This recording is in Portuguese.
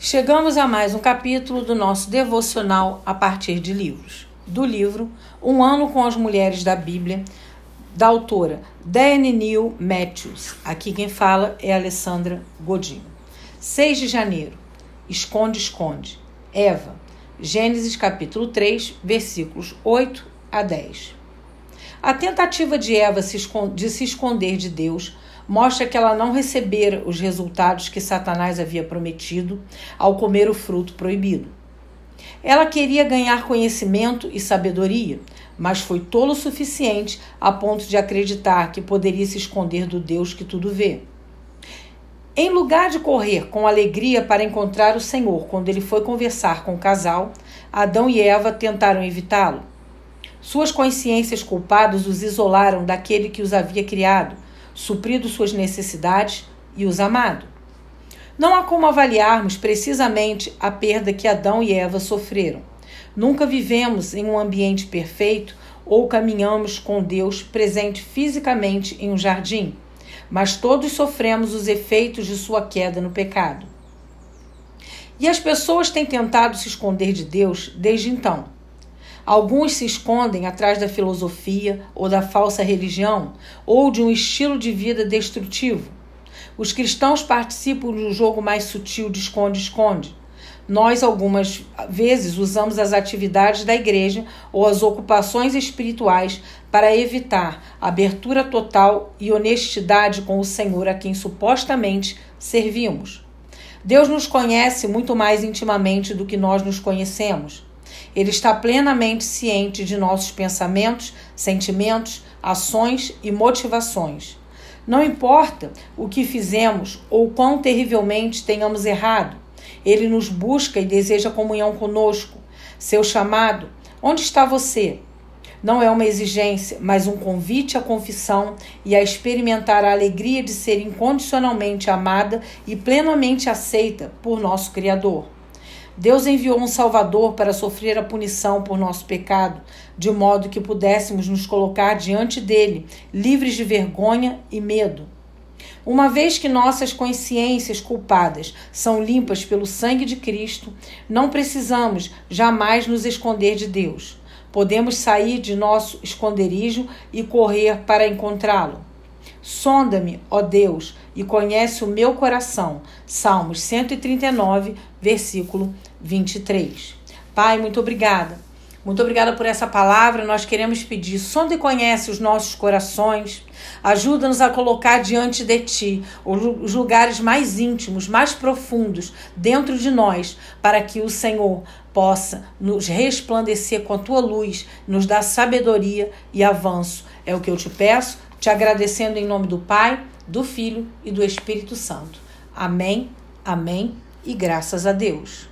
Chegamos a mais um capítulo do nosso devocional a partir de livros. Do livro Um Ano com as Mulheres da Bíblia, da autora Diane Neal Matthews. Aqui quem fala é Alessandra Godinho. 6 de janeiro. Esconde, esconde. Eva. Gênesis capítulo 3, versículos 8 a 10. A tentativa de Eva de se esconder de Deus mostra que ela não recebera os resultados que Satanás havia prometido ao comer o fruto proibido. Ela queria ganhar conhecimento e sabedoria, mas foi tolo o suficiente a ponto de acreditar que poderia se esconder do Deus que tudo vê. Em lugar de correr com alegria para encontrar o Senhor quando ele foi conversar com o casal, Adão e Eva tentaram evitá-lo. Suas consciências culpadas os isolaram daquele que os havia criado, suprido suas necessidades e os amado. Não há como avaliarmos precisamente a perda que Adão e Eva sofreram. Nunca vivemos em um ambiente perfeito ou caminhamos com Deus presente fisicamente em um jardim, mas todos sofremos os efeitos de sua queda no pecado. E as pessoas têm tentado se esconder de Deus desde então. Alguns se escondem atrás da filosofia ou da falsa religião ou de um estilo de vida destrutivo. Os cristãos participam de um jogo mais sutil de esconde-esconde. Nós, algumas vezes, usamos as atividades da igreja ou as ocupações espirituais para evitar abertura total e honestidade com o Senhor a quem supostamente servimos. Deus nos conhece muito mais intimamente do que nós nos conhecemos. Ele está plenamente ciente de nossos pensamentos, sentimentos, ações e motivações. Não importa o que fizemos ou quão terrivelmente tenhamos errado, ele nos busca e deseja comunhão conosco. Seu chamado, onde está você? Não é uma exigência, mas um convite à confissão e a experimentar a alegria de ser incondicionalmente amada e plenamente aceita por nosso Criador. Deus enviou um Salvador para sofrer a punição por nosso pecado, de modo que pudéssemos nos colocar diante dele, livres de vergonha e medo. Uma vez que nossas consciências culpadas são limpas pelo sangue de Cristo, não precisamos jamais nos esconder de Deus. Podemos sair de nosso esconderijo e correr para encontrá-lo. Sonda-me, ó Deus, e conhece o meu coração. Salmos 139, versículo 23. Pai, muito obrigada. Muito obrigada por essa palavra. Nós queremos pedir, sonda e conhece os nossos corações. Ajuda-nos a colocar diante de Ti os lugares mais íntimos, mais profundos dentro de nós, para que o Senhor possa nos resplandecer com a Tua luz, nos dar sabedoria e avanço. É o que eu te peço, te agradecendo em nome do Pai, do Filho e do Espírito Santo. Amém, amém e graças a Deus.